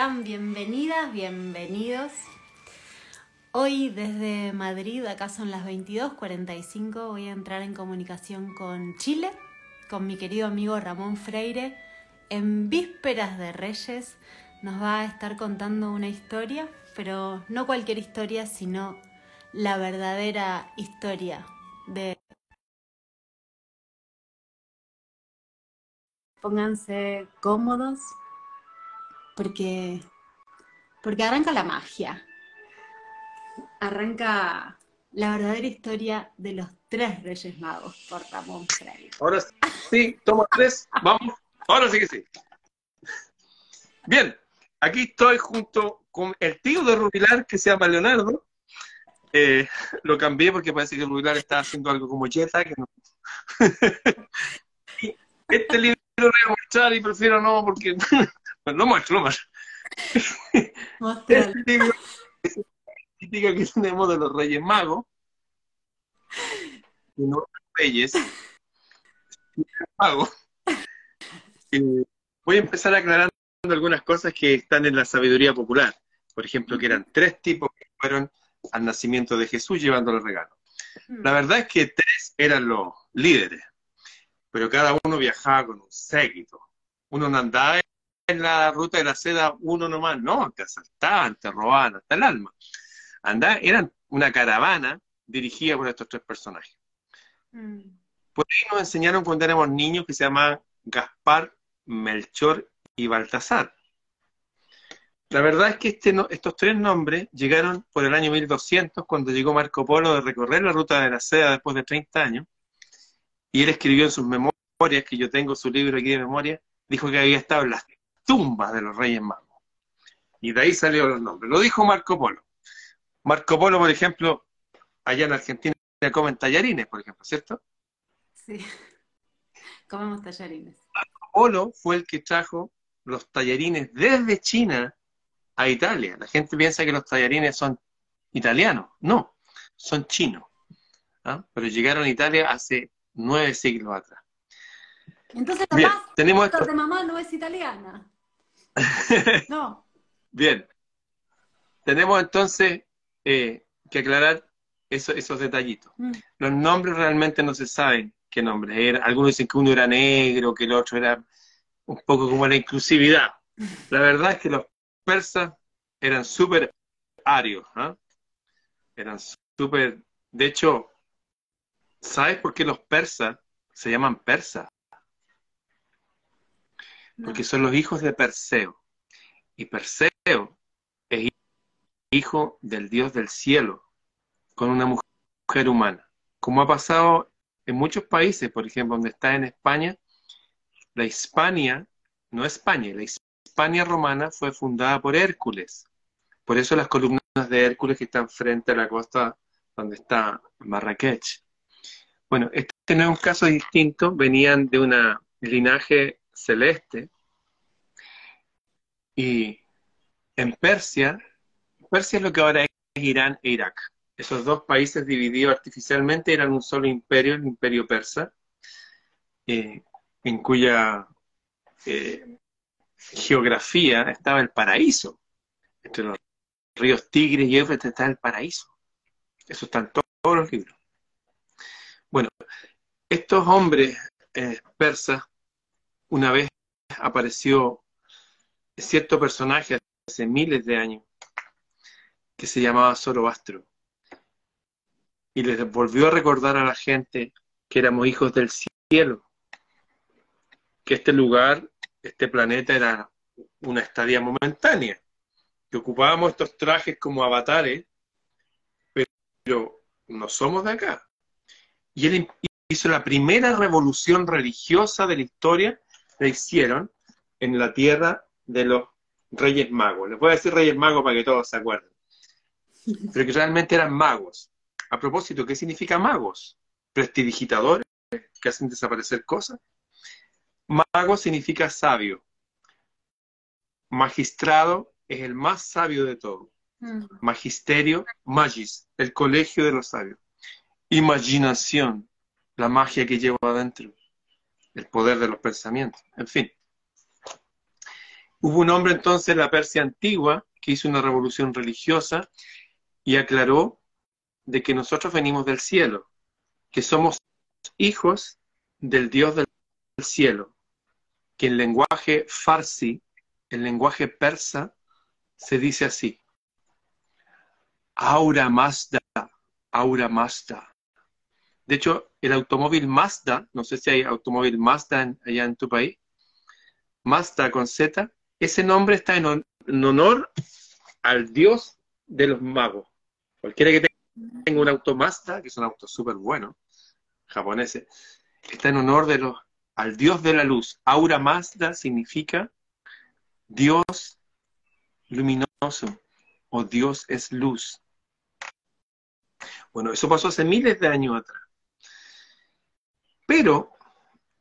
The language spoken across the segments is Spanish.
Bienvenidas, bienvenidos. Hoy desde Madrid, acá son las 22:45, voy a entrar en comunicación con Chile, con mi querido amigo Ramón Freire. En vísperas de Reyes nos va a estar contando una historia, pero no cualquier historia, sino la verdadera historia de... Pónganse cómodos porque, porque arranca la magia. Arranca la verdadera historia de los tres Reyes Magos por Ramón Freire. Ahora sí, toma tres, vamos. Ahora sí que sí. Bien, aquí estoy junto con el tío de Rubilar que se llama Leonardo. Eh, lo cambié porque parece que Rubilar está haciendo algo como Jetta. Que no. este libro lo voy a mostrar y prefiero no porque Lo muestro. Este libro es típica que tenemos de los Reyes Magos, y no Reyes, Magos. voy a empezar aclarando algunas cosas que están en la sabiduría popular. Por ejemplo, que eran tres tipos que fueron al nacimiento de Jesús llevando los regalos. La verdad es que tres eran los líderes, pero cada uno viajaba con un séquito. Uno no andaba en la ruta de la seda uno nomás, no, te asaltaban, te robaban hasta el alma. Andá, eran una caravana dirigida por estos tres personajes. Mm. Por ahí nos enseñaron cuando éramos niños que se llamaban Gaspar, Melchor y Baltasar. La verdad es que este estos tres nombres llegaron por el año 1200, cuando llegó Marco Polo de recorrer la ruta de la seda después de 30 años, y él escribió en sus memorias, que yo tengo su libro aquí de memoria, dijo que había estado en las tumbas de los Reyes Magos. Y de ahí salieron los nombres. Lo dijo Marco Polo. Marco Polo, por ejemplo, allá en Argentina comen tallarines, por ejemplo, ¿cierto? Sí, comemos tallarines. Marco Polo fue el que trajo los tallarines desde China a Italia. La gente piensa que los tallarines son italianos. No, son chinos. ¿ah? Pero llegaron a Italia hace nueve siglos atrás. Entonces, Bien, tenemos de mamá no es italiana. No. Bien. Tenemos entonces eh, que aclarar esos detallitos. Mm. Los nombres realmente no se saben qué nombres eran. Algunos dicen que uno era negro, que el otro era un poco como la inclusividad. La verdad es que los persas eran súper arios. ¿ah? Eran súper... De hecho, ¿sabes por qué los persas se llaman persas? Porque son los hijos de Perseo. Y Perseo es hijo del Dios del cielo, con una mujer humana. Como ha pasado en muchos países, por ejemplo, donde está en España, la Hispania, no España, la Hispania romana fue fundada por Hércules. Por eso las columnas de Hércules que están frente a la costa donde está Marrakech. Bueno, este no es un caso distinto, venían de un linaje celeste, y en Persia, Persia es lo que ahora es Irán e Irak. Esos dos países divididos artificialmente eran un solo imperio, el imperio persa, eh, en cuya eh, geografía estaba el paraíso. Entre los ríos Tigres y Éufrates está el paraíso. Eso está en todos los libros. Bueno, estos hombres eh, persas, una vez apareció cierto personaje hace miles de años que se llamaba Zoroastro y les volvió a recordar a la gente que éramos hijos del cielo, que este lugar, este planeta era una estadía momentánea, que ocupábamos estos trajes como avatares, pero no somos de acá. Y él hizo la primera revolución religiosa de la historia, la hicieron en la tierra de los Reyes Magos. Les voy a decir Reyes Magos para que todos se acuerden. Pero que realmente eran magos. A propósito, ¿qué significa magos? Prestidigitadores que hacen desaparecer cosas. Mago significa sabio. Magistrado es el más sabio de todos. Mm. Magisterio, magis, el colegio de los sabios. Imaginación, la magia que lleva adentro, el poder de los pensamientos, en fin. Hubo un hombre entonces en la Persia antigua que hizo una revolución religiosa y aclaró de que nosotros venimos del cielo, que somos hijos del Dios del cielo, que en lenguaje farsi, en lenguaje persa, se dice así. Aura Mazda, Aura Mazda. De hecho, el automóvil Mazda, no sé si hay automóvil Mazda allá en tu país, Mazda con Z, ese nombre está en, honor al dios de los magos. Cualquiera que tenga un auto Mazda, que es un auto súper bueno, japoneses, está en honor de los, al dios de la luz. Aura Mazda significa Dios luminoso o Dios es luz. Bueno, eso pasó hace miles de años atrás. Pero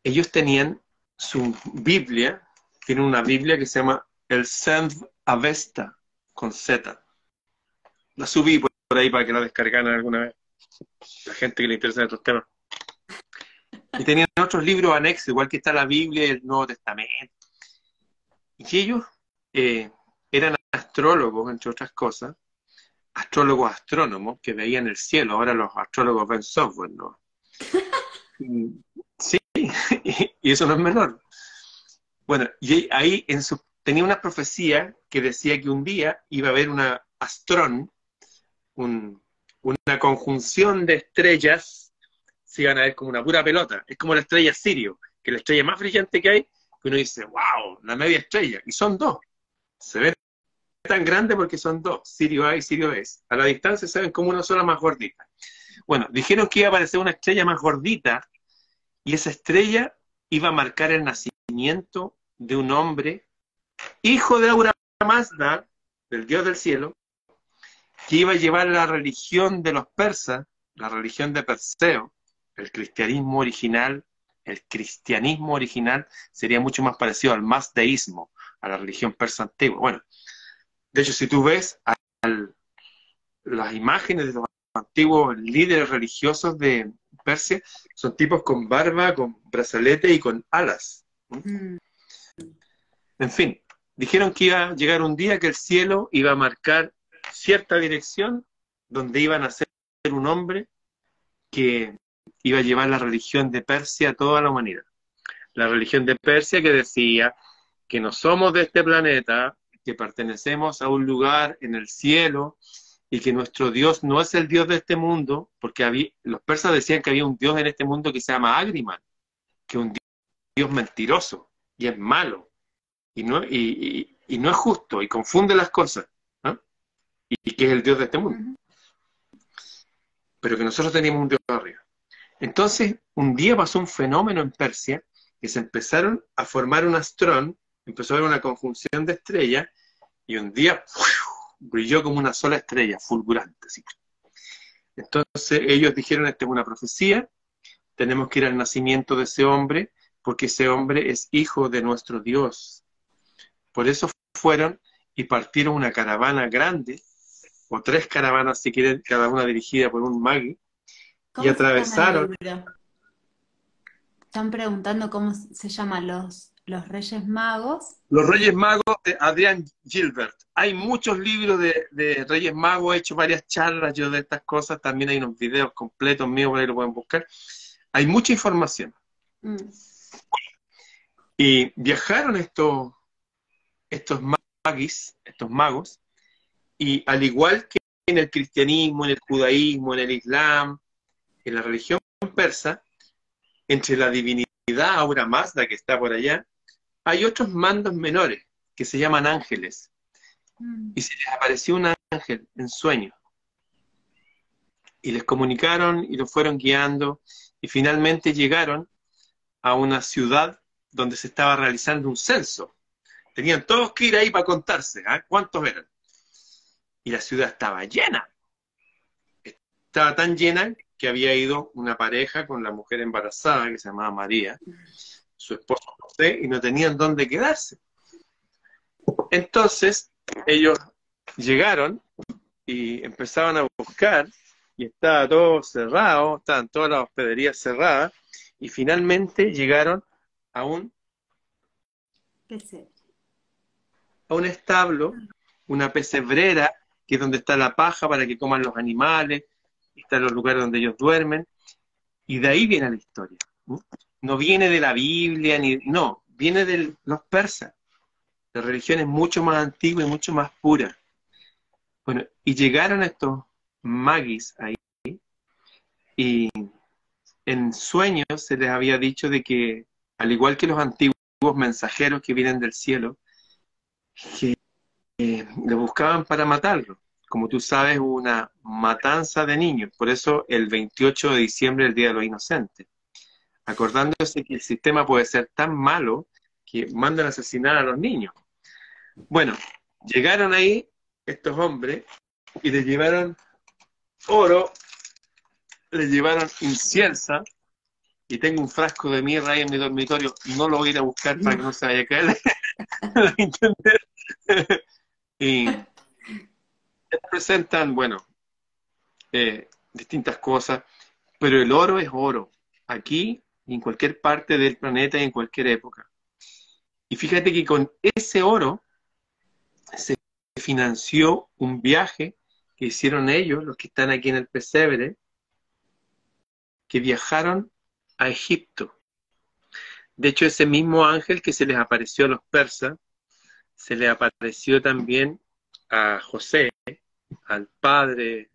ellos tenían su Biblia, tienen una Biblia que se llama el Send Avesta, con Z. La subí por ahí para que la descargaran alguna vez. La gente que le interesa estos temas. Y tenían otros libros anexos, igual que está la Biblia y el Nuevo Testamento. Y ellos eh, eran astrólogos, entre otras cosas, astrólogos astrónomos que veían el cielo. Ahora los astrólogos ven software, ¿no? Sí, y eso no es menor. Bueno, y ahí en su, tenía una profecía que decía que un día iba a haber una astrón, una conjunción de estrellas, se iban a ver como una pura pelota. Es como la estrella Sirio, que es la estrella más brillante que hay, que uno dice, wow, la media estrella. Y son dos. Se ven tan grande porque son dos, Sirio A y Sirio B. A la distancia se ven como una sola más gordita. Bueno, dijeron que iba a aparecer una estrella más gordita y esa estrella iba a marcar el nacimiento de un hombre, hijo de Aura Mazda, del Dios del cielo, que iba a llevar la religión de los persas, la religión de Perseo, el cristianismo original, el cristianismo original sería mucho más parecido al mazdeísmo, a la religión persa antigua. Bueno, de hecho, si tú ves las imágenes de los antiguos líderes religiosos de Persia, son tipos con barba, con brazalete y con alas. Mm. En fin, dijeron que iba a llegar un día que el cielo iba a marcar cierta dirección donde iban a ser un hombre que iba a llevar la religión de Persia a toda la humanidad. La religión de Persia que decía que no somos de este planeta, que pertenecemos a un lugar en el cielo y que nuestro Dios no es el Dios de este mundo, porque había, los persas decían que había un Dios en este mundo que se llama Agriman, que es un Dios, mentiroso y es malo y no, y, no es justo y confunde las cosas, y, que es el Dios de este mundo. Pero que nosotros teníamos un Dios arriba. Entonces, un día pasó un fenómeno en Persia que se empezaron a formar un astrón empezó a haber una conjunción de estrellas y un día brilló como una sola estrella, fulgurante. Entonces ellos dijeron, esta es una profecía, tenemos que ir al nacimiento de ese hombre, porque ese hombre es hijo de nuestro Dios. Por eso fueron y partieron una caravana grande, o tres caravanas si quieren, cada una dirigida por un magui, y atravesaron. Están preguntando cómo se llaman los los Reyes Magos. Los Reyes Magos de Adrián Gilbert. Hay muchos libros de, Reyes Magos, he hecho varias charlas yo de estas cosas, también hay unos videos completos míos, por ahí lo pueden buscar. Hay mucha información. Mm. Y viajaron estos, estos magis, estos magos, y al igual que en el cristianismo, en el judaísmo, en el islam, en la religión persa, entre la divinidad Aura Mazda que está por allá hay otros mandos menores que se llaman ángeles. Mm. Y se les apareció un ángel en sueño. Y les comunicaron y los fueron guiando y finalmente llegaron a una ciudad donde se estaba realizando un censo. Tenían todos que ir ahí para contarse, ¿ah? ¿cuántos eran? Y la ciudad estaba llena. Estaba tan llena que había ido una pareja con la mujer embarazada que se llamaba María su esposo José, y no tenían dónde quedarse. Entonces, ellos llegaron y empezaban a buscar, y estaba todo cerrado, estaban todas las hospederías cerradas, y finalmente llegaron a un a un establo, una pesebrera, que es donde está la paja para que coman los animales, están los lugares donde ellos duermen, y de ahí viene la historia. No, viene de la Biblia, ni no, viene de los persas, de religiones mucho más antiguas y mucho más puras. Bueno, y llegaron estos magis ahí, y en sueños se les había dicho de que, al igual que los antiguos mensajeros que vienen del cielo, que eh, le buscaban para matarlo. Como tú sabes, hubo una matanza de niños, por eso el 28 de diciembre, el Día de los Inocentes, acordándose que el sistema puede ser tan malo que mandan a asesinar a los niños. Bueno, llegaron ahí estos hombres y le llevaron oro, le llevaron inciensa, y tengo un frasco de mirra ahí en mi dormitorio, no lo voy a ir a buscar para que no se vaya a caer. y presentan, bueno, eh, distintas cosas, pero el oro es oro, aquí en cualquier parte del planeta y en cualquier época. Y fíjate que con ese oro se financió un viaje que hicieron ellos, los que están aquí en el pesebre, que viajaron a Egipto. De hecho, ese mismo ángel que se les apareció a los persas, se le apareció también a José, al padre.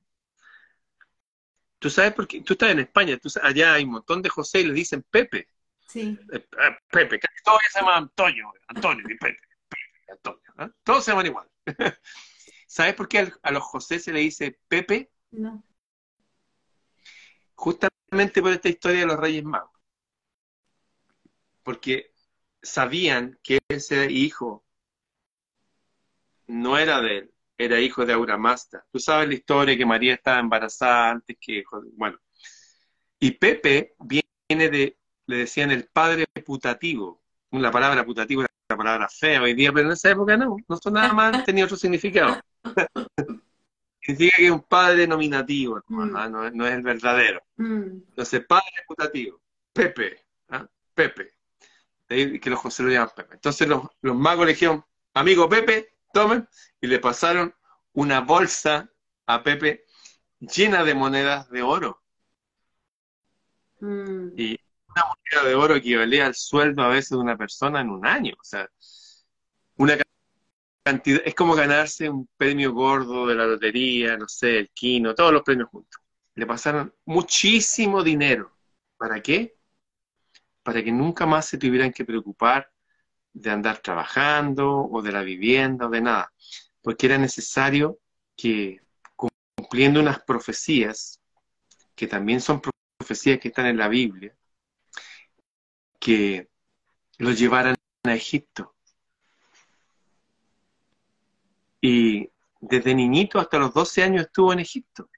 Tú sabes por qué, tú estás en España, tú, allá hay un montón de José y le dicen Pepe. Sí. Eh, ah, Pepe, que todos se llaman Antonio, Antonio y Pepe, Pepe Antonio. ¿ah? Todos se llaman igual. ¿Sabes por qué a los José se le dice Pepe? No. Justamente por esta historia de los Reyes Magos. Porque sabían que ese hijo no era de él, era hijo de Auramasta. Tú sabes la historia que María estaba embarazada antes que, bueno. Y Pepe viene de, le decían el padre putativo. La palabra putativo era una palabra fea hoy día, pero en esa época no, no son nada más, tenía otro significado. significa que es un padre nominativo, mm. ¿ah? no, es el verdadero. Mm. Entonces, padre putativo, Pepe, ¿ah? Pepe. que los José lo llaman Pepe. Entonces los, magos le dijeron, amigo Pepe, tomen, y le pasaron una bolsa a Pepe llena de monedas de oro. Mm. Y una moneda de oro equivalía al sueldo a veces de una persona en un año. O sea, una es como ganarse un premio gordo de la lotería, no sé, el quino, todos los premios juntos. Le pasaron muchísimo dinero. ¿Para qué? Para que nunca más se tuvieran que preocupar de andar trabajando o de la vivienda o de nada. Porque era necesario que, cumpliendo unas profecías, que también son profecías que están en la Biblia, que los llevaran a Egipto Y desde niñito hasta los 12 años estuvo en Egipto.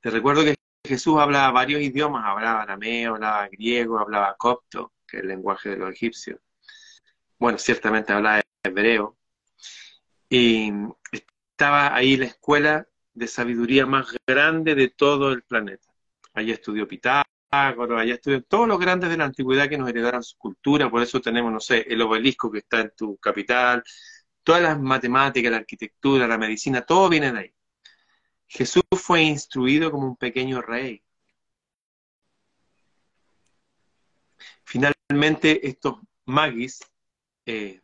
Te recuerdo que Jesús hablaba varios idiomas, hablaba arameo, hablaba griego, hablaba copto, que es el lenguaje de los egipcios. Bueno, ciertamente hablaba hebreo. Y estaba ahí la escuela de sabiduría más grande de todo el planeta. Allí estudió Pitágoras, allá estudió todos los grandes de la antigüedad que nos heredaron su cultura, por eso tenemos, no sé, el obelisco que está en tu capital, Todas las matemáticas, la arquitectura, la medicina, todo viene de ahí. Jesús fue instruido como un pequeño rey. Finalmente, estos magis, eh,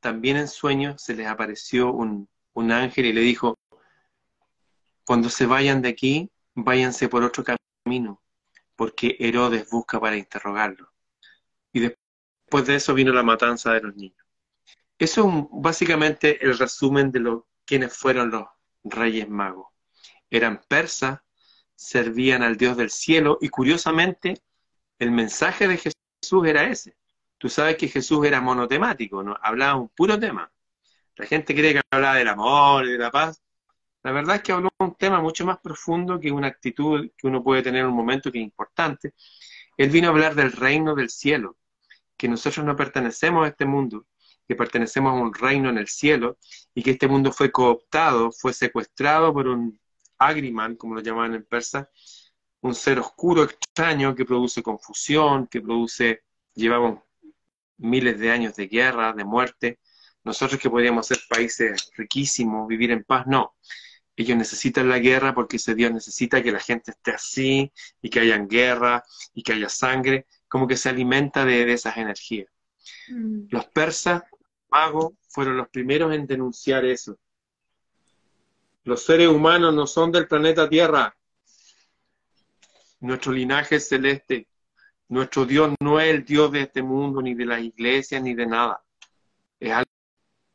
también en sueños se les apareció un, un ángel y le dijo, cuando se vayan de aquí, váyanse por otro camino, porque Herodes busca para interrogarlo. Y después de eso vino la matanza de los niños. Eso es básicamente el resumen de lo, quiénes fueron los reyes magos. Eran persas, servían al Dios del cielo y curiosamente el mensaje de Jesús era ese. Tú sabes que Jesús era monotemático, ¿no? hablaba un puro tema. La gente cree que hablaba del amor y de la paz. La verdad es que habló un tema mucho más profundo que una actitud que uno puede tener en un momento que es importante. Él vino a hablar del reino del cielo, que nosotros no pertenecemos a este mundo, que pertenecemos a un reino en el cielo y que este mundo fue cooptado, fue secuestrado por un agriman, como lo llamaban en persa, un ser oscuro, extraño, que produce confusión, que produce, llevamos miles de años de guerra, de muerte, Nosotros que podríamos ser países riquísimos, vivir en paz, no. Ellos necesitan la guerra porque ese Dios necesita que la gente esté así y que haya guerra y que haya sangre, como que se alimenta de, esas energías. Mm. Los persas, magos, fueron los primeros en denunciar eso. Los seres humanos no son del planeta Tierra. Nuestro linaje es celeste. Nuestro Dios no es el Dios de este mundo, ni de las iglesias, ni de nada. Es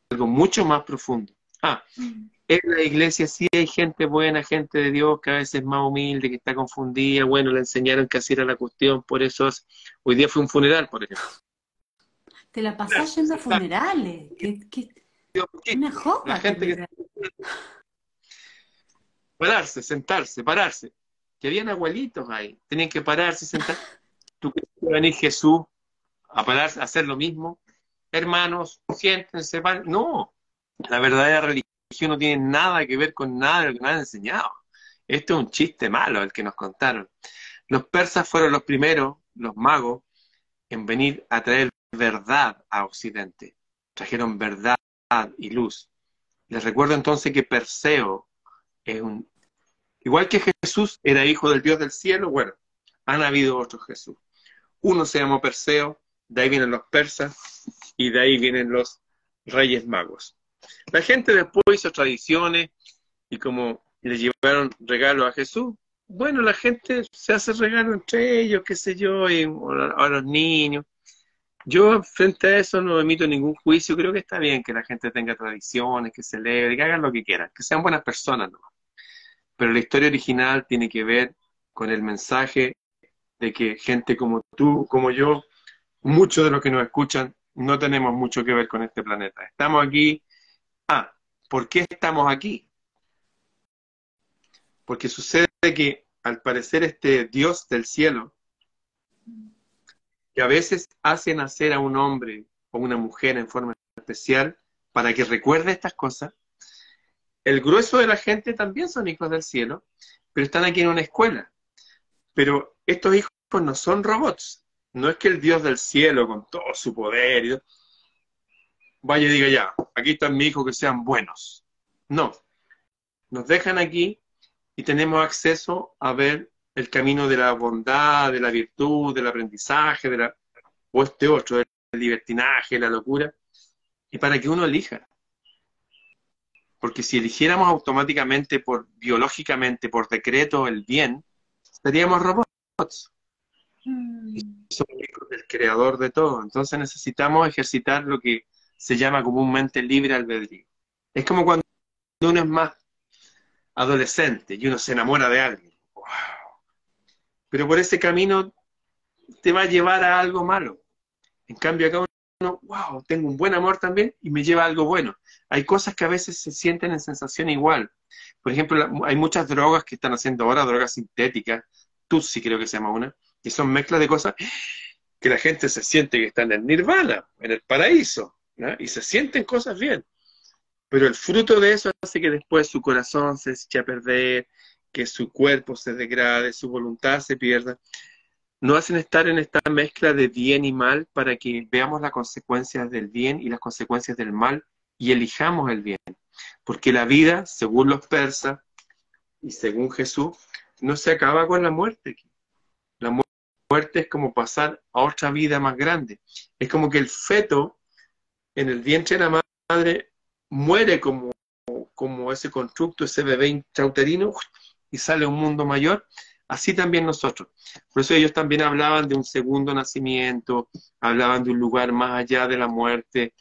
algo mucho más profundo. Ah, mm en la iglesia sí hay gente buena, gente de Dios, que a veces es más humilde, que está confundida. Bueno, le enseñaron que así era la cuestión, por eso hoy día fue un funeral, por ejemplo. Te la pasás yendo a funerales. Una joda. La gente que... Pararse, sentarse, pararse. Que habían abuelitos ahí. Tenían que pararse, sentarse. ¿Tú crees que venir Jesús a pararse, a hacer lo mismo? Hermanos, siéntense, No, la verdadera religión no tiene nada que ver con nada de lo que nos han enseñado. Esto es un chiste malo el que nos contaron. Los persas fueron los primeros, los magos, en venir a traer verdad a Occidente. Trajeron verdad y luz. Les recuerdo entonces que Perseo es un... Igual que Jesús era hijo del Dios del cielo, bueno, han habido otros Jesús. Uno se llamó Perseo, de ahí vienen los persas y de ahí vienen los reyes magos. La gente después hizo tradiciones y como le llevaron regalos a Jesús, bueno, la gente se hace regalos entre ellos, qué sé yo, y a los niños. Yo frente a eso no emito ningún juicio, creo que está bien que la gente tenga tradiciones, que celebre, que hagan lo que quieran, que sean buenas personas, ¿no? Pero la historia original tiene que ver con el mensaje de que gente como tú, como yo, muchos de los que nos escuchan, no tenemos mucho que ver con este planeta. Estamos aquí Ah, ¿por qué estamos aquí? Porque sucede que al parecer este Dios del cielo, que a veces hace nacer a un hombre o una mujer en forma especial para que recuerde estas cosas, el grueso de la gente también son hijos del cielo, pero están aquí en una escuela. Pero estos hijos no son robots. No es que el Dios del cielo, con todo su poder, vaya y diga ya, aquí están mis hijos que sean buenos. No, nos dejan aquí y tenemos acceso a ver el camino de la bondad, de la virtud, del aprendizaje, de la, o este otro, del libertinaje, la locura, y para que uno elija. Porque si eligiéramos automáticamente, por biológicamente, por decreto, el bien, seríamos robots. Mm. somos hijos del creador de todo. Entonces necesitamos ejercitar lo que se llama comúnmente libre albedrío. Es como cuando uno es más adolescente y uno se enamora de alguien. Pero por ese camino te va a llevar a algo malo. En cambio acá uno, wow, tengo un buen amor también y me lleva a algo bueno. Hay cosas que a veces se sienten en sensación igual. Por ejemplo, hay muchas drogas que están haciendo ahora, drogas sintéticas, Tutsi creo que se llama una, que son mezclas de cosas que la gente se siente que está en el nirvana, en el paraíso y se sienten cosas bien. Pero el fruto de eso hace que después su corazón se eche a perder, que su cuerpo se degrade, su voluntad se pierda. No hacen estar en esta mezcla de bien y mal para que veamos las consecuencias del bien y las consecuencias del mal y elijamos el bien. Porque la vida, según los persas y según Jesús, no se acaba con la muerte. Muerte es como pasar a otra vida más grande. Es como que el feto en el vientre de la madre muere como, como ese constructo, ese bebé intrauterino, y sale a un mundo mayor, así también nosotros. Por eso ellos también hablaban de un segundo nacimiento, hablaban de un lugar más allá de la muerte,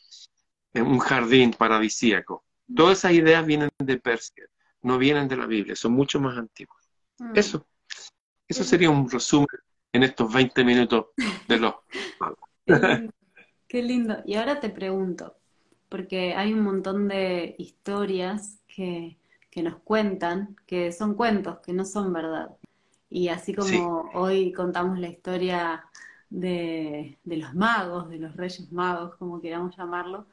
un jardín paradisíaco. Todas esas ideas vienen de Persia, no vienen de la Biblia, son mucho más antiguas. Mm. Eso, eso sería un resumen en estos 20 minutos de los... Qué lindo. Y ahora te pregunto, porque hay un montón de historias que, nos cuentan, que son cuentos, que no son verdad. Y así como hoy contamos la historia de, de, los magos, de los reyes magos, como queramos llamarlo,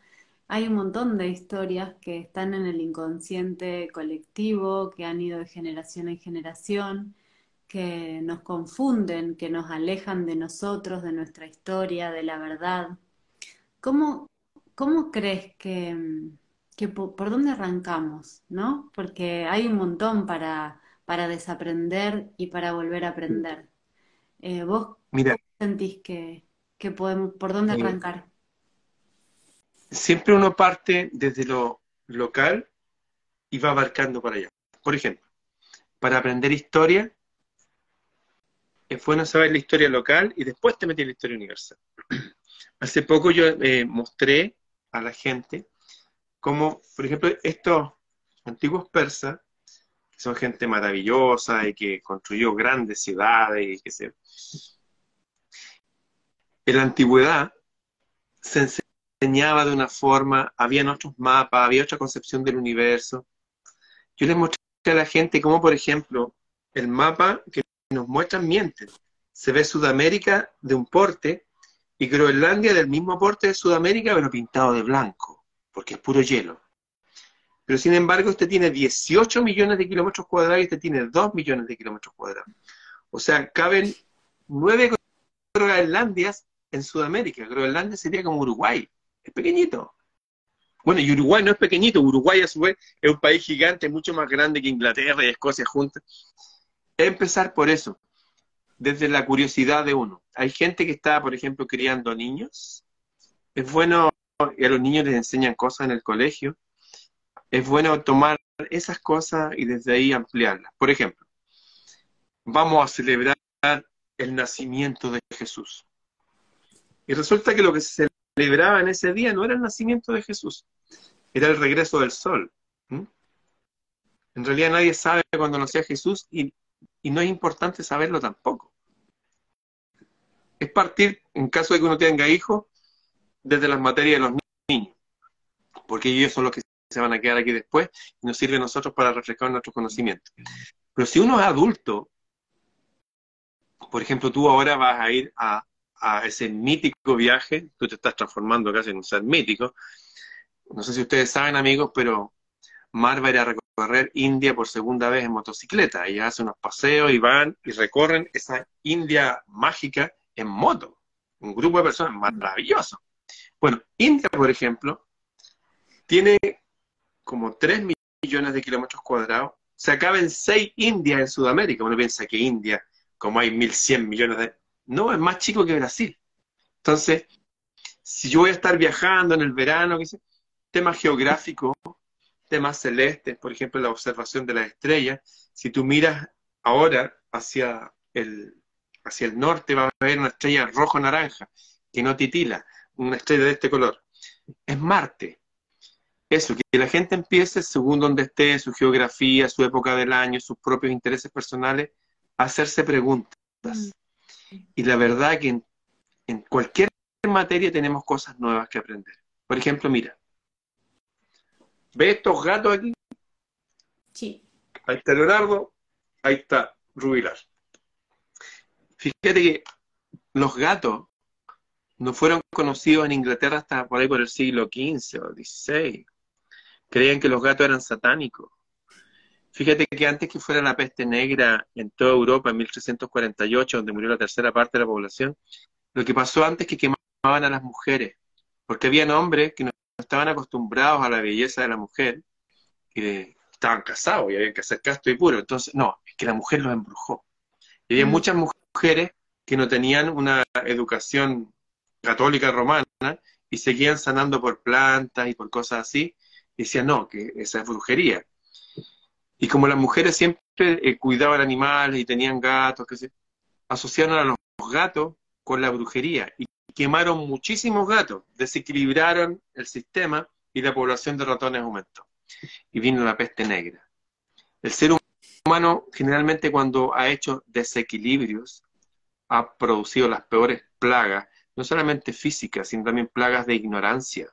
hay un montón de historias que están en el inconsciente colectivo, que han ido de generación en generación, que nos confunden, que nos alejan de nosotros, de nuestra historia, de la verdad. ¿Cómo, ¿cómo crees que, que por, dónde arrancamos, ¿no? Porque hay un montón para, para desaprender y para volver a aprender. Eh, ¿Vos Mira, sentís que, que podemos, por dónde eh, arrancar? siempre uno parte desde lo local y va abarcando para allá. Por ejemplo, para aprender historia, es bueno saber la historia local y después te metes en la historia universal. Hace poco yo eh, mostré a la gente cómo, por ejemplo, estos antiguos persas, que son gente maravillosa y que construyó grandes ciudades y que se... En la antigüedad se enseñaba de una forma, había otros mapas, había otra concepción del universo. Yo les mostré a la gente cómo, por ejemplo, el mapa que nos muestran miente. Se ve Sudamérica de un porte y Groenlandia del mismo porte de Sudamérica, pero pintado de blanco, porque es puro hielo. Pero sin embargo, usted tiene 18 millones de kilómetros cuadrados y usted tiene 2 millones de kilómetros cuadrados. O sea, caben nueve Groenlandias en Sudamérica. Groenlandia sería como Uruguay, es pequeñito. Bueno, y Uruguay no es pequeñito, Uruguay a su vez es un país gigante, mucho más grande que Inglaterra y Escocia juntas. Empezar por eso, desde la curiosidad de uno. Hay gente que está, por ejemplo, criando niños. Es bueno, y a los niños les enseñan cosas en el colegio. Es bueno tomar esas cosas y desde ahí ampliarlas. Por ejemplo, vamos a celebrar el nacimiento de Jesús. Y resulta que lo que se celebraba en ese día no era el nacimiento de Jesús, era el regreso del sol. En realidad nadie sabe cuándo nació Jesús y no es importante saberlo tampoco. Es partir, en caso de que uno tenga hijos, desde las materias de los niños, porque ellos son los que se van a quedar aquí después y nos sirven a nosotros para refrescar nuestros conocimientos. Pero si uno es adulto, por ejemplo, tú ahora vas a ir a, ese mítico viaje, tú te estás transformando casi en un ser mítico. No sé si ustedes saben, amigos, pero Mar va a ir a recorrer India por segunda vez en motocicleta. Ella hace unos paseos y van y recorren esa India mágica en moto. Un grupo de personas maravilloso. Bueno, India, por ejemplo, tiene como 3 millones de kilómetros cuadrados. Se acaban 6 Indias en Sudamérica. Uno piensa que India, como hay 1.100 millones de... No, es más chico que Brasil. Entonces, si yo voy a estar viajando en el verano, temas geográficos, temas celestes, por ejemplo, la observación de las estrellas, si tú miras ahora hacia el, hacia el norte, va a ver una estrella rojo-naranja, que no titila, una estrella de este color. Es Marte. Eso, que la gente empiece, según donde esté, su geografía, su época del año, sus propios intereses personales, a hacerse preguntas. Mm. Y la verdad que en, cualquier materia tenemos cosas nuevas que aprender. Por ejemplo, mira, ¿ve estos gatos aquí? Sí. Ahí está Leonardo, ahí está Rubilar. Fíjate que los gatos no fueron conocidos en Inglaterra hasta por ahí por el siglo XV o XVI. Creían que los gatos eran satánicos. Fíjate que antes que fuera la peste negra en toda Europa en 1348, donde murió la tercera parte de la población, lo que pasó antes es que quemaban a las mujeres, porque habían hombres que no estaban acostumbrados a la belleza de la mujer, que estaban casados y había que hacer casto y puro. Entonces, no, es que la mujer los embrujó. Y había mm. muchas mujeres que no tenían una educación católica romana y seguían sanando por plantas y por cosas así, y decían, no, que esa es brujería. Y como las mujeres siempre eh, cuidaban animales y tenían gatos, que se asociaron a los gatos con la brujería y quemaron muchísimos gatos, desequilibraron el sistema y la población de ratones aumentó. Y vino la peste negra. El ser humano generalmente cuando ha hecho desequilibrios ha producido las peores plagas, no solamente físicas, sino también plagas de ignorancia.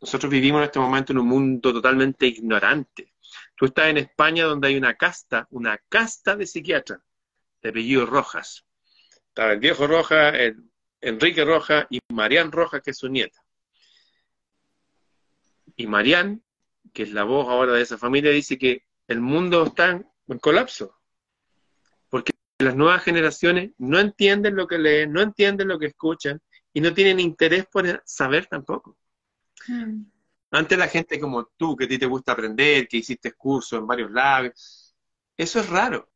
Nosotros vivimos en este momento en un mundo totalmente ignorante. Tú estás en España donde hay una casta, una casta de psiquiatras, de apellido Rojas. Estaba el viejo Rojas, Enrique Rojas y Marian Rojas, que es su nieta. Y Marian, que es la voz ahora de esa familia, dice que el mundo está en colapso. Porque las nuevas generaciones no entienden lo que leen, no entienden lo que escuchan y no tienen interés por saber tampoco. Mm. Antes la gente como tú, que a ti te gusta aprender, que hiciste cursos en varios lados, eso es raro.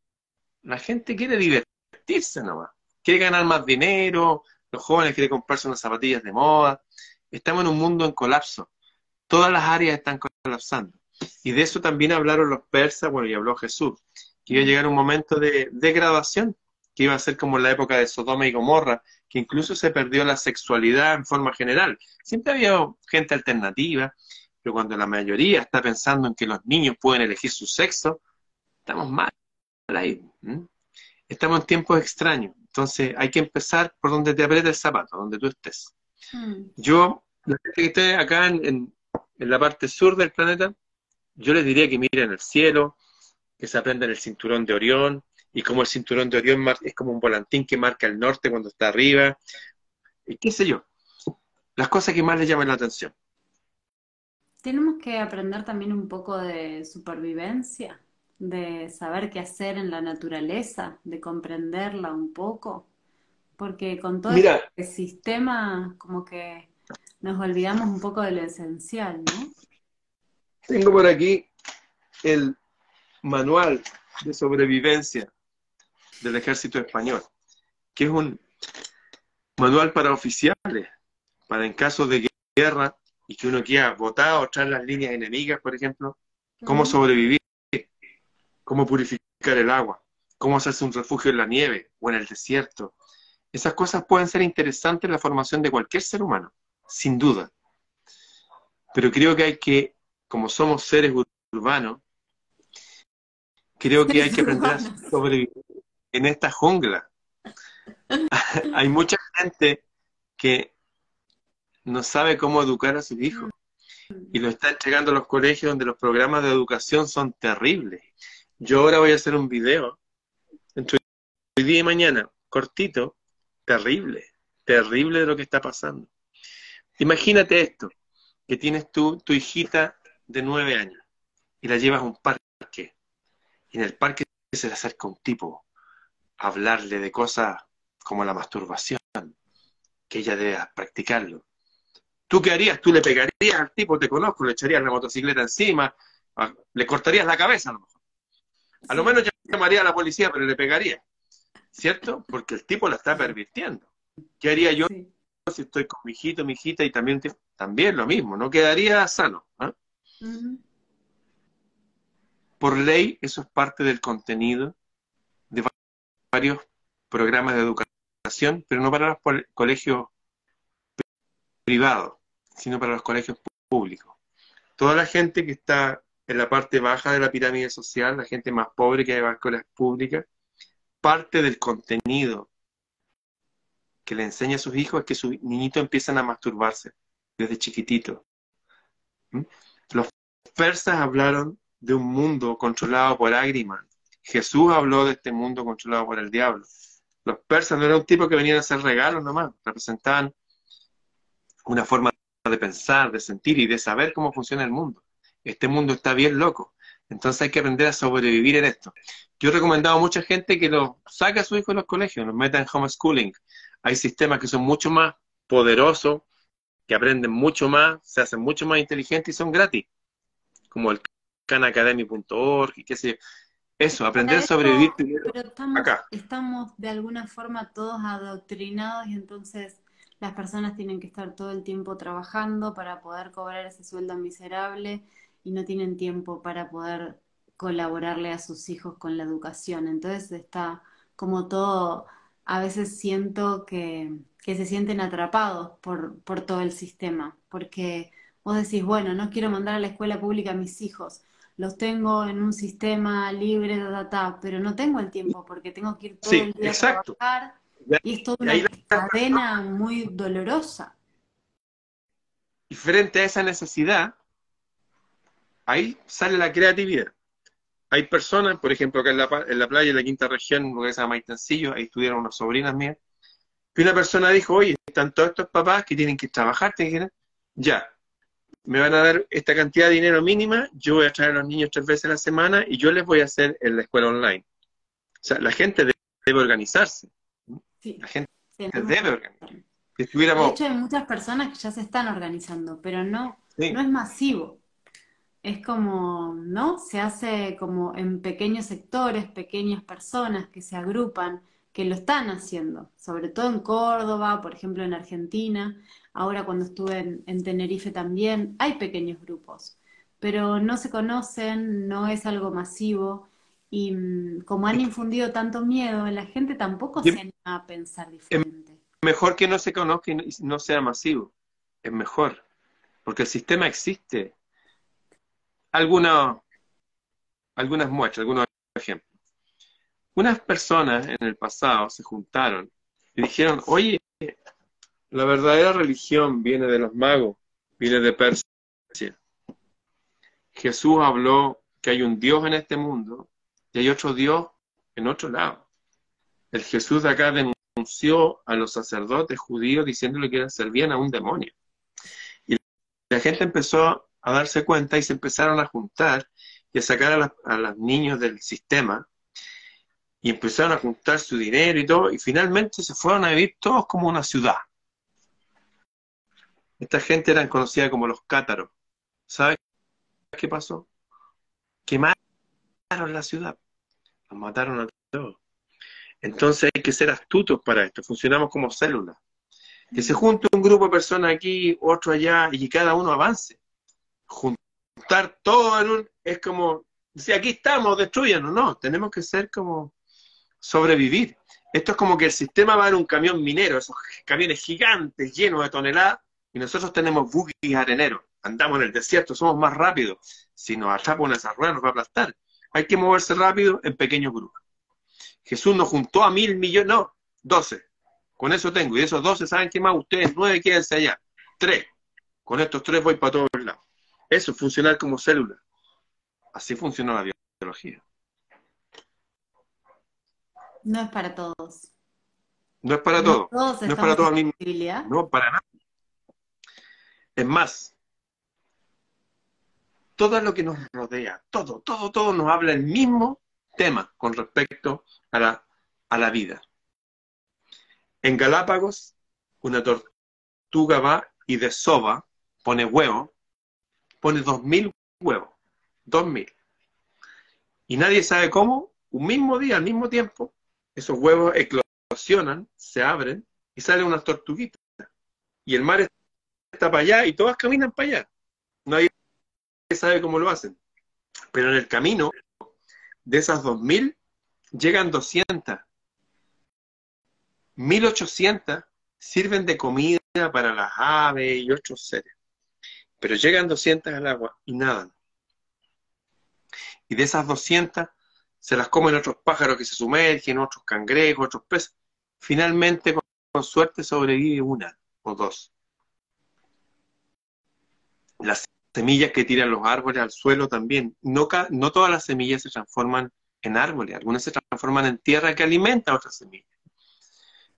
La gente quiere divertirse nomás. Quiere ganar más dinero, los jóvenes quieren comprarse unas zapatillas de moda. Estamos en un mundo en colapso. Todas las áreas están colapsando. Y de eso también hablaron los persas, bueno, y habló Jesús, que iba a llegar un momento de degradación, que iba a ser como la época de Sodoma y Gomorra, que incluso se perdió la sexualidad en forma general. Siempre había gente alternativa, pero cuando la mayoría está pensando en que los niños pueden elegir su sexo, estamos mal ahí. Estamos en tiempos extraños. Entonces hay que empezar por donde te aprieta el zapato, donde tú estés. Hmm. Yo, la gente que esté acá en, la parte sur del planeta, yo les diría que miren el cielo, que se aprendan el cinturón de Orión, y como el cinturón de Orión es como un volantín que marca el norte cuando está arriba, y qué sé yo, las cosas que más les llaman la atención. Tenemos que aprender también un poco de supervivencia, de saber qué hacer en la naturaleza, de comprenderla un poco, porque con todo el este sistema como que nos olvidamos un poco de lo esencial, ¿no? Tengo por aquí el manual de sobrevivencia del ejército español, que es un manual para oficiales, para en caso de guerra y que uno quiera votar o tras las líneas enemigas, por ejemplo, cómo sobrevivir, cómo purificar el agua, cómo hacerse un refugio en la nieve o en el desierto. Esas cosas pueden ser interesantes en la formación de cualquier ser humano, sin duda. Pero creo que hay que, como somos seres urbanos, creo que hay que aprender a sobrevivir en esta jungla. hay mucha gente que no sabe cómo educar a sus hijos y lo está entregando a los colegios donde los programas de educación son terribles. Yo ahora voy a hacer un video entre hoy día y mañana, cortito, terrible, terrible de lo que está pasando. Imagínate esto, que tienes tú tu hijita de nueve años y la llevas a un parque y en el parque se le acerca un tipo a hablarle de cosas como la masturbación, que ella debe practicarlo. ¿Tú qué harías? ¿Tú le pegarías al tipo? Te conozco, le echarías la motocicleta encima, ah, le cortarías la cabeza a lo mejor. A lo menos llamaría a la policía, pero le pegaría. ¿Cierto? Porque el tipo la está pervirtiendo. ¿Qué haría yo si estoy con mi hijito, mi hijita y también, también lo mismo? No quedaría sano. ¿ah? Por ley, eso es parte del contenido de varios programas de educación, pero no para los colegios privados, sino para los colegios públicos. Toda la gente que está en la parte baja de la pirámide social, la gente más pobre que hay en escuelas públicas, parte del contenido que le enseña a sus hijos es que sus niñitos empiezan a masturbarse desde chiquitito. ¿Mm? Los persas hablaron de un mundo controlado por Agriman. Jesús habló de este mundo controlado por el diablo. Los persas no eran un tipo que venían a hacer regalos nomás, representaban una forma de pensar, de sentir y de saber cómo funciona el mundo. Este mundo está bien loco. Entonces hay que aprender a sobrevivir en esto. Yo he recomendado a mucha gente que lo saque a su hijo de los colegios, los meta en homeschooling. Hay sistemas que son mucho más poderosos, que aprenden mucho más, se hacen mucho más inteligentes y son gratis. Como el canacademy.org y qué sé yo. Eso, aprender a sobrevivir pero estamos, acá. Estamos de alguna forma todos adoctrinados y entonces las personas tienen que estar todo el tiempo trabajando para poder cobrar ese sueldo miserable y no tienen tiempo para poder colaborarle a sus hijos con la educación. Entonces está como todo, a veces siento que, que se sienten atrapados por, por todo el sistema, porque vos decís, bueno, no quiero mandar a la escuela pública a mis hijos, los tengo en un sistema libre de data, pero no tengo el tiempo porque tengo que ir todo el día a trabajar y es toda una cadena muy dolorosa. Y frente a esa necesidad, ahí sale la creatividad. Hay personas, por ejemplo, acá en la, en la playa, en la quinta región, que se llama Maitencillo, ahí estuvieron unas sobrinas mías, que una persona dijo, oye, están todos estos papás que tienen que trabajar, te dijeron, ya, me van a dar esta cantidad de dinero mínima, yo voy a traer a los niños tres veces a la semana y yo les voy a hacer en la escuela online. O sea, la gente debe organizarse. La gente debe organizarse. Estuviéramos... De hecho, hay muchas personas que ya se están organizando, pero no, no es masivo. Es como, ¿no? Se hace como en pequeños sectores, pequeñas personas que se agrupan, que lo están haciendo, sobre todo en Córdoba, por ejemplo en Argentina, ahora cuando estuve en Tenerife también, hay pequeños grupos pero no se conocen, no es algo masivo. Y mm, como han infundido tanto miedo, la gente tampoco se anima a pensar diferente. Es mejor que no se conozca y no sea masivo. Es mejor. Porque el sistema existe. Alguna, algunas muestras, algunos ejemplos. Unas personas en el pasado se juntaron y dijeron, oye, la verdadera religión viene de los magos, viene de Persia. Jesús habló que hay un Dios en este mundo y hay otro Dios en otro lado. El Jesús de acá denunció a los sacerdotes judíos diciéndole que servían a un demonio. Y la gente empezó a darse cuenta y se empezaron a juntar y a sacar a, los niños del sistema y empezaron a juntar su dinero y todo, y finalmente se fueron a vivir todos como una ciudad. Esta gente era conocida como los cátaros. ¿Sabes qué pasó? Quemaron la ciudad. Los mataron a todos. Entonces hay que ser astutos para esto. Funcionamos como células. Que se junte un grupo de personas aquí, otro allá, y cada uno avance. Juntar todo en un... Es como, si aquí estamos, destruyanos. No, tenemos que ser como sobrevivir. Esto es como que el sistema va en un camión minero, esos camiones gigantes llenos de toneladas, y nosotros tenemos buggies areneros andamos en el desierto, somos más rápidos. Si nos atrapa una esa rueda, nos va a aplastar. Hay que moverse rápido en pequeños grupos. Jesús nos juntó a mil millones, no, doce. Con eso tengo. Y esos doce, ¿saben qué más? Ustedes nueve, quédense allá. Tres. Con estos tres voy para todos lados. Eso es funcionar como célula. Así funciona la biología. No es para todos. No es para todos. No es para todos mismo No, para nada. Es más, todo lo que nos rodea, todo, todo, todo nos habla el mismo tema con respecto a la, a la vida. En Galápagos, una tortuga va y desova, pone huevo, pone dos mil huevos, dos mil. Y nadie sabe cómo, un mismo día, al mismo tiempo, esos huevos eclosionan, se abren y salen unas tortuguitas. Y el mar está para allá y todas caminan para allá. Hay sabe cómo lo hacen. Pero en el camino, de esas 2.000, llegan 200. 1.800 sirven de comida para las aves y otros seres. Pero llegan 200 al agua y nadan. Y de esas 200 se las comen otros pájaros que se sumergen, otros cangrejos, otros peces. Finalmente, con suerte, sobrevive una o dos. Las semillas que tiran los árboles al suelo también. No, no todas las semillas se transforman en árboles, algunas se transforman en tierra que alimenta otras semillas.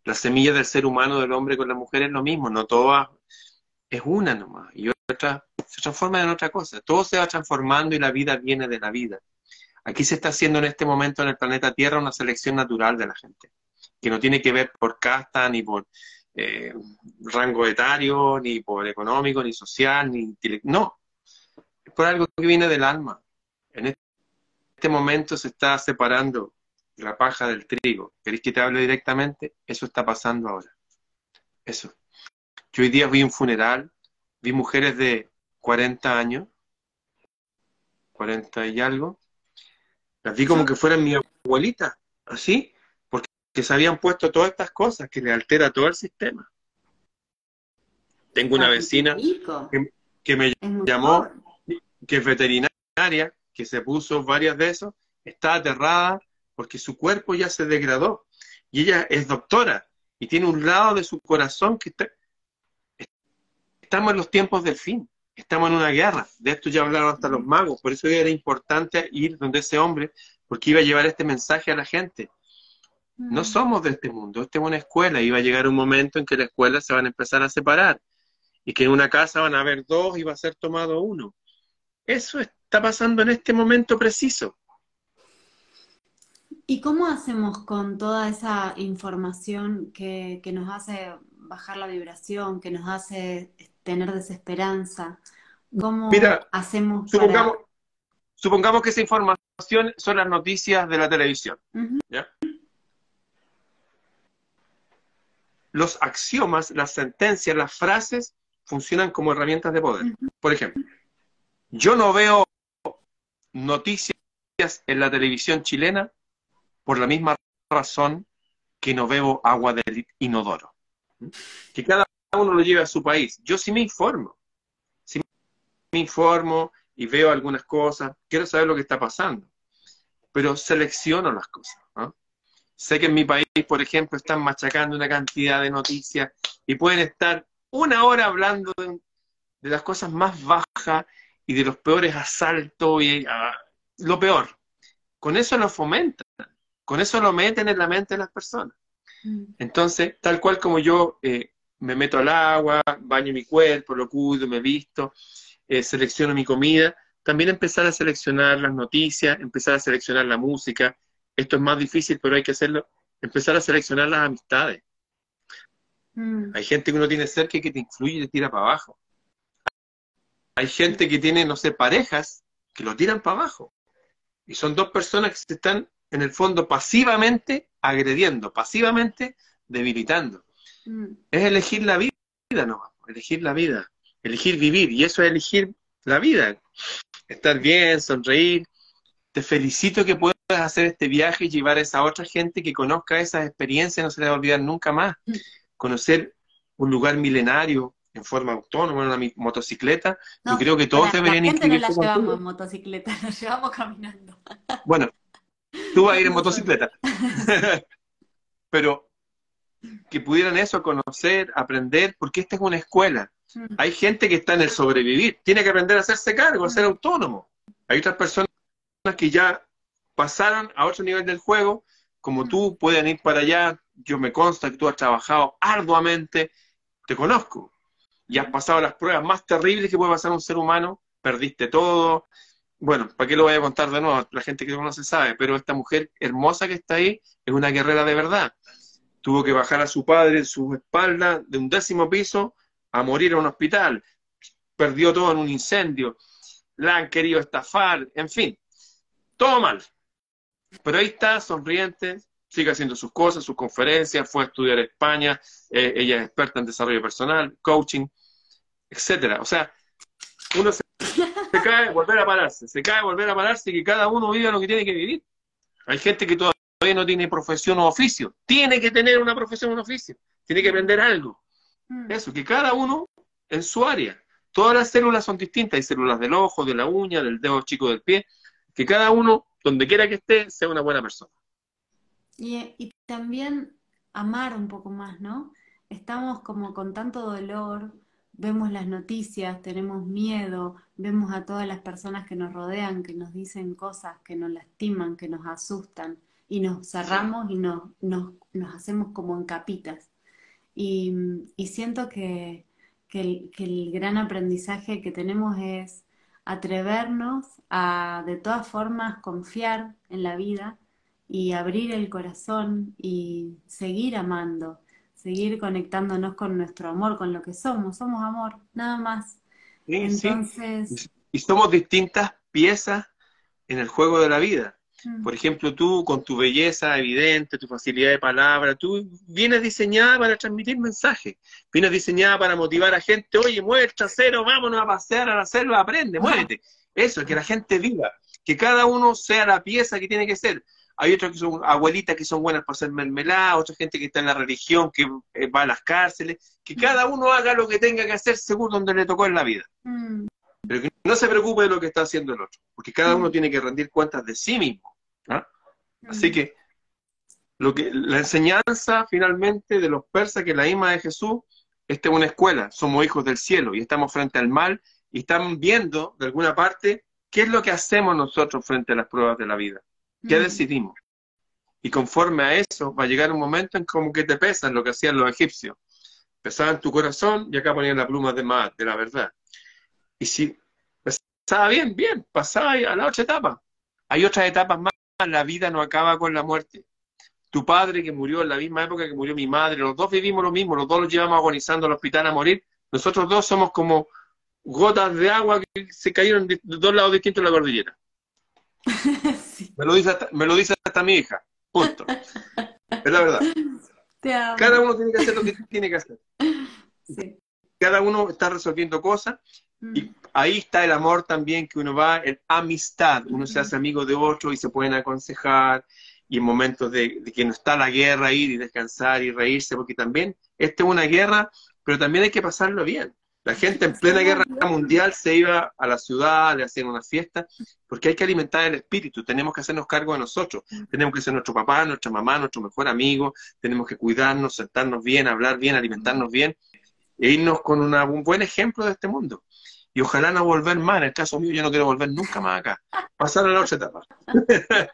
Las semillas del ser humano, del hombre con la mujer es lo mismo, no todas, es una nomás, y se transforma en otra cosa. Todo se va transformando y la vida viene de la vida. Aquí se está haciendo en este momento en el planeta Tierra una selección natural de la gente, que no tiene que ver por casta, ni por eh, rango etario, ni por económico, ni social, ni no, por algo que viene del alma. En este momento se está separando la paja del trigo. ¿Queréis que te hable directamente? Eso está pasando ahora. Eso. Yo hoy día vi un funeral, vi mujeres de 40 años, 40 y algo, las vi como que fueran mi abuelita, así, porque se habían puesto todas estas cosas que le altera todo el sistema. Tengo una vecina que, me llamó que es veterinaria, que se puso varias de esos, está aterrada porque su cuerpo ya se degradó. Y ella es doctora y tiene un lado de su corazón que está... Estamos en los tiempos del fin, estamos en una guerra. De esto ya hablaron hasta los magos, por eso era importante ir donde ese hombre, porque iba a llevar este mensaje a la gente. No mm. somos de este mundo, esta es una escuela, y va a llegar un momento en que la escuela se van a empezar a separar y que en una casa van a haber dos y va a ser tomado uno. Eso está pasando en este momento preciso. ¿Y cómo hacemos con toda esa información que, nos hace bajar la vibración, que nos hace tener desesperanza. ¿Cómo hacemos supongamos, supongamos que esa información son las noticias de la televisión. Los axiomas, las sentencias, las frases funcionan como herramientas de poder. Por ejemplo, yo no veo noticias en la televisión chilena por la misma razón que no bebo agua del inodoro. Que cada uno lo lleve a su país. Yo sí me informo. Sí me informo y veo algunas cosas, quiero saber lo que está pasando. Pero selecciono las cosas. Sé que en mi país, por ejemplo, están machacando una cantidad de noticias y pueden estar una hora hablando de, las cosas más bajas y de los peores asaltos y ah, lo peor. Con eso lo fomentan, con eso lo meten en la mente de las personas. Mm. Entonces, tal cual como yo eh, me meto al agua, baño mi cuerpo, lo cuido, me visto, eh, selecciono mi comida, también empezar a seleccionar las noticias, empezar a seleccionar la música. Esto es más difícil, pero hay que hacerlo. Empezar a seleccionar las amistades. Mm. Hay gente que uno tiene cerca y que te influye y te tira para abajo. Hay gente que tiene, no sé, parejas que lo tiran para abajo. Y son dos personas que se están, en el fondo, pasivamente agrediendo, pasivamente debilitando. Mm. Es elegir la vida, no, elegir la vida, elegir vivir. Y eso es elegir la vida. Estar bien, sonreír. Te felicito que puedas hacer este viaje y llevar a esa otra gente que conozca esas experiencias, no se le va a olvidar nunca más. Mm. Conocer un lugar milenario, en forma autónoma, en una motocicleta, yo creo que todos deberían la gente no la llevamos en motocicleta, la llevamos caminando. Bueno, tú vas a ir en motocicleta. Pero que pudieran eso, conocer, aprender, porque esta es una escuela. Mm. Hay gente que está en el sobrevivir, tiene que aprender a hacerse cargo, a ser autónomo. Hay otras personas que ya pasaron a otro nivel del juego, como mm. tú, pueden ir para allá. Yo me consta que tú has trabajado arduamente, te conozco y has pasado las pruebas más terribles que puede pasar un ser humano, perdiste todo. Bueno, ¿para qué lo voy a contar de nuevo? La gente que no se sabe, pero esta mujer hermosa que está ahí es una guerrera de verdad. Tuvo que bajar a su padre en su espalda de un décimo piso a morir en un hospital. Perdió todo en un incendio. La han querido estafar, en fin, todo mal. Pero ahí está, sonriente, sigue haciendo sus cosas, sus conferencias, fue a estudiar España, eh, ella es experta en desarrollo personal, coaching, etcétera. O sea, uno se, cae, volver a pararse, se cae, volver a pararse y que cada uno viva lo que tiene que vivir. Hay gente que todavía no tiene profesión o oficio, tiene que tener una profesión o un oficio, tiene que aprender algo. Mm. Eso, que cada uno en su área. Todas las células son distintas, hay células del ojo, de la uña, del dedo chico del pie, que cada uno, donde quiera que esté, sea una buena persona. Y, también amar un poco más, ¿no? Estamos como con tanto dolor, vemos las noticias, tenemos miedo, vemos a todas las personas que nos rodean, que nos dicen cosas, que nos lastiman, que nos asustan, y nos cerramos y nos, nos, hacemos como en capitas. Y, siento que, el, que el gran aprendizaje que tenemos es atrevernos a de todas formas confiar en la vida y abrir el corazón y seguir amando, seguir conectándonos con nuestro amor, con lo que somos. Somos amor, nada más. Entonces... Y somos distintas piezas en el juego de la vida. Mm. Por ejemplo, tú con tu belleza evidente, tu facilidad de palabra, tú vienes diseñada para transmitir mensajes, vienes diseñada para motivar a gente, oye, mueve el trasero, vámonos a pasear a la selva, aprende, muévete. Eso, que la gente viva, que cada uno sea la pieza que tiene que ser hay otros que son abuelitas que son buenas para hacer mermelada, otra gente que está en la religión, que eh, va a las cárceles, que mm. cada uno haga lo que tenga que hacer según donde le tocó en la vida. Mm. Pero que no se preocupe de lo que está haciendo el otro, porque cada uno tiene que rendir cuentas de sí mismo. ¿Ah? Así que, lo que la enseñanza finalmente de los persas, que la misma de Jesús, esta es una escuela, somos hijos del cielo y estamos frente al mal y están viendo de alguna parte qué es lo que hacemos nosotros frente a las pruebas de la vida. ¿Qué decidimos? Y conforme a eso va a llegar un momento en como que te pesan lo que hacían los egipcios. Pesaban tu corazón y acá ponían la pluma de más, de la verdad. Y si pasaba bien, bien, pasaba a la otra etapa. Hay otras etapas más, la vida no acaba con la muerte. tu padre que murió en la misma época que murió mi madre, los dos vivimos lo mismo, los dos los llevamos agonizando al hospital a morir, nosotros dos somos como gotas de agua que se cayeron de dos lados distintos de la cordillera. me, lo dice hasta, me lo dice hasta mi hija, punto. Es la verdad. Cada uno tiene que hacer lo que tiene que hacer. Cada uno está resolviendo cosas y ahí está el amor también que uno va, en amistad, uno se hace amigo de otro y se pueden aconsejar. Y en momentos de, que no está la guerra, ir y descansar y reírse, porque también esta es una guerra, pero también hay que pasarlo bien. La gente en plena guerra mundial se iba a la ciudad, le hacían una fiesta, porque hay que alimentar el espíritu, tenemos que hacernos cargo de nosotros, tenemos que ser nuestro papá, nuestra mamá, nuestro mejor amigo, tenemos que cuidarnos, sentarnos bien, hablar bien, alimentarnos bien, e irnos con un buen ejemplo de este mundo. Y ojalá no volver más, en el caso mío yo no quiero volver nunca más acá, pasar a la otra etapa.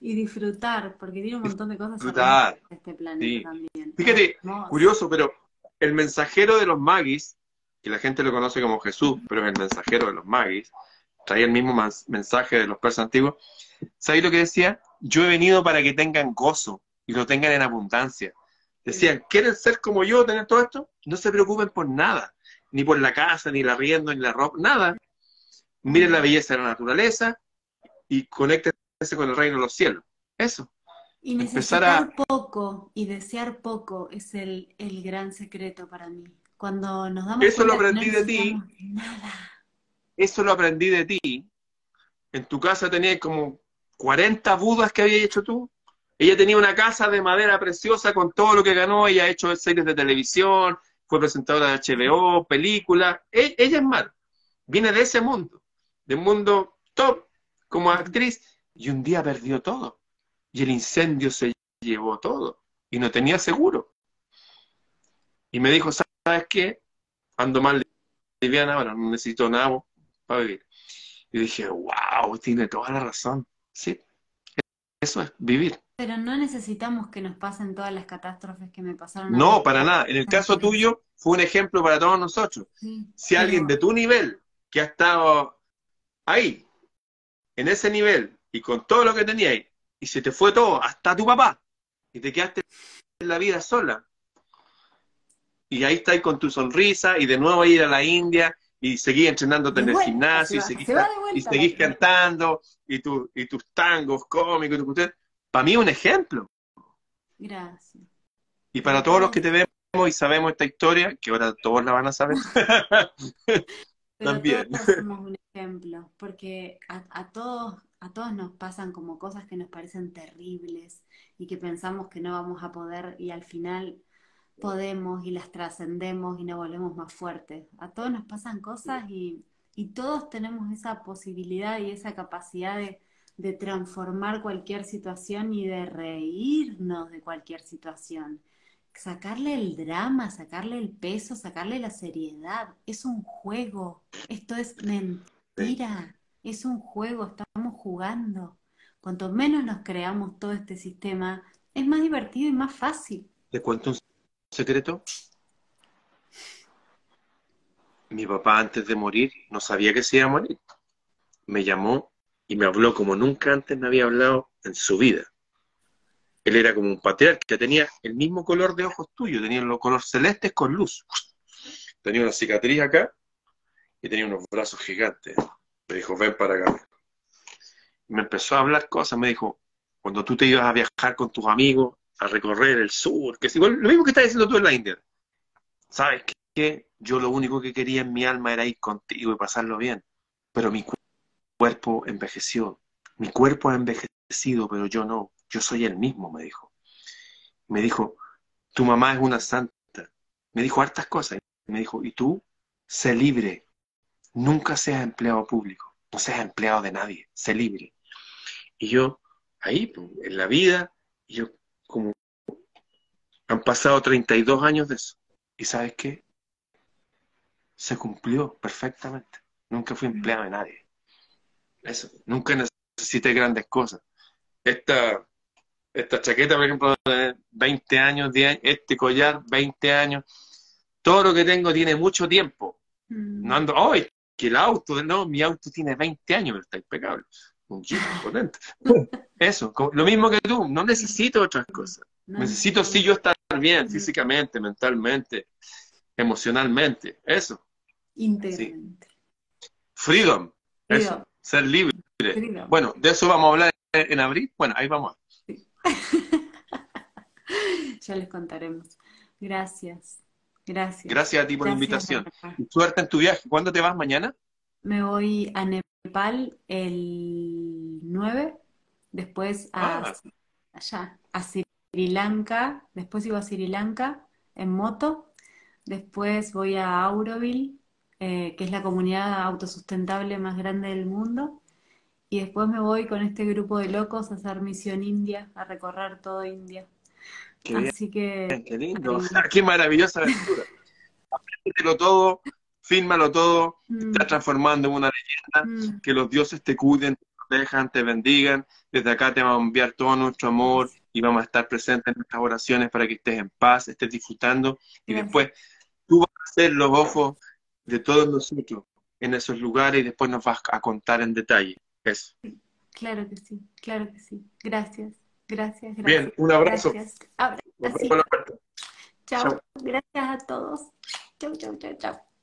y disfrutar, porque tiene un montón de cosas disfrutar. este planeta también. Fíjate, curioso, pero el mensajero de los magis, que la gente lo conoce como Jesús, pero es el mensajero de los magis, traía el mismo mensaje de los persas antiguos, ¿sabéis lo que decía? Yo he venido para que tengan gozo y lo tengan en abundancia. Decían, ¿quieren ser como yo, tener todo esto? No se preocupen por nada, ni por la casa, ni la rienda, ni la ropa, nada. Miren la belleza de la naturaleza y conéctense con el reino de los cielos. Eso. Y necesitar poco y desear poco es el, gran secreto para mí. Cuando nos damos Eso lo aprendí de ti. Eso lo aprendí de ti. En tu casa tenías como 40 budas que habías hecho tú. Ella tenía una casa de madera preciosa con todo lo que ganó. Ella ha hecho series de televisión, fue presentadora de HBO, películas. E, ella es mal. Viene de ese mundo, de un mundo top como actriz. Y un día perdió todo y el incendio se llevó todo y no tenía seguro. Y me dijo, ¿sabes qué? Ando mal liviana ahora, no necesito nada para vivir. Y dije, wow, tiene toda la razón. Sí, eso es vivir. Pero no necesitamos que nos pasen todas las catástrofes que me pasaron. No, para nada. En el caso tuyo fue un ejemplo para todos nosotros. si alguien de tu nivel, que ha estado ahí, en ese nivel, y con todo lo que tenía ahí, y se te fue todo, hasta tu papá, y te quedaste en la vida sola. Y ahí estás con tu sonrisa, y de nuevo ir a la India, y seguís entrenándote en el gimnasio, y seguís, cantando, y, tu, y tus tangos cómicos, para mí es un ejemplo. Gracias. Y para todos los que te vemos y sabemos esta historia, que ahora todos la van a saber. También. somos un ejemplo, porque a todos a todos nos pasan como cosas que nos parecen terribles y que pensamos que no vamos a poder y al final podemos y las trascendemos y nos volvemos más fuertes. A todos nos pasan cosas y, todos tenemos esa posibilidad y esa capacidad de, de transformar cualquier situación y de reírnos de cualquier situación. Sacarle el drama, sacarle el peso, sacarle la seriedad. Es un juego. Esto es mentira. Es un juego, estamos jugando. Cuanto menos nos creamos todo este sistema, es más divertido y más fácil. ¿Te cuento un secreto? Mi papá antes de morir no sabía que se iba a morir. Me llamó y me habló como nunca antes me había hablado en su vida. Él era como un patriarca, tenía el mismo color de ojos tuyos, tenía los colores celestes con luz. Tenía una cicatriz acá y tenía unos brazos gigantes. Me dijo, ven para acá. me empezó a hablar cosas, me dijo, cuando tú te ibas a viajar con tus amigos, a recorrer el sur, que es igual, lo mismo que estás diciendo tú en la India. ¿Sabes qué? Yo lo único que quería en mi alma era ir contigo y pasarlo bien. Pero mi cuerpo envejeció. Mi cuerpo ha envejecido, pero yo no. Yo soy el mismo, me dijo. Me dijo, tu mamá es una santa. Me dijo hartas cosas. Me dijo, y tú, sé libre, Nunca seas empleado público, no seas empleado de nadie, sé libre. Y yo, ahí, pues, en la vida, yo como han pasado 32 años de eso. ¿Y sabes qué? Se cumplió perfectamente. Nunca fui empleado de nadie. Eso, nunca necesité grandes cosas. Esta, esta chaqueta, por ejemplo, de 20 años, 10 este collar, 20 años. Todo lo que tengo tiene mucho tiempo. Mm. No ando, hoy que el auto, no, mi auto tiene 20 años, pero está impecable. Un jeep potente. Eso, lo mismo que tú, no necesito otras cosas. necesito sí yo estar bien físicamente, mentalmente, emocionalmente, eso. Íntegramente. Freedom, eso, ser libre. Bueno, de eso vamos a hablar en abril. Bueno, ahí vamos. ya les contaremos. Gracias. Gracias. Gracias a ti por la invitación. Suerte en tu viaje. ¿Cuándo te vas mañana? Me voy a Nepal el 9, después a, ah. allá, a Sri Lanka, después iba a Sri Lanka en moto, después voy a Auroville, eh, que es la comunidad autosustentable más grande del mundo, y después me voy con este grupo de locos a hacer misión India, a recorrer todo India. Así que... Qué lindo, qué maravillosa aventura. Apréndetelo todo, fírmalo todo, mm. está transformando en una leyenda, mm. que los dioses te cuiden, te protejan, te bendigan. Desde acá te vamos a enviar todo nuestro amor y vamos a estar presentes en nuestras oraciones para que estés en paz, estés disfrutando y después tú vas a ser los ojos de todos nosotros en esos lugares y después nos vas a contar en detalle eso. Claro que sí, claro que sí. Gracias, gracias, gracias. Bien, un abrazo. Gracias. Chao. Gracias a todos. Chau, chau, chau, chau.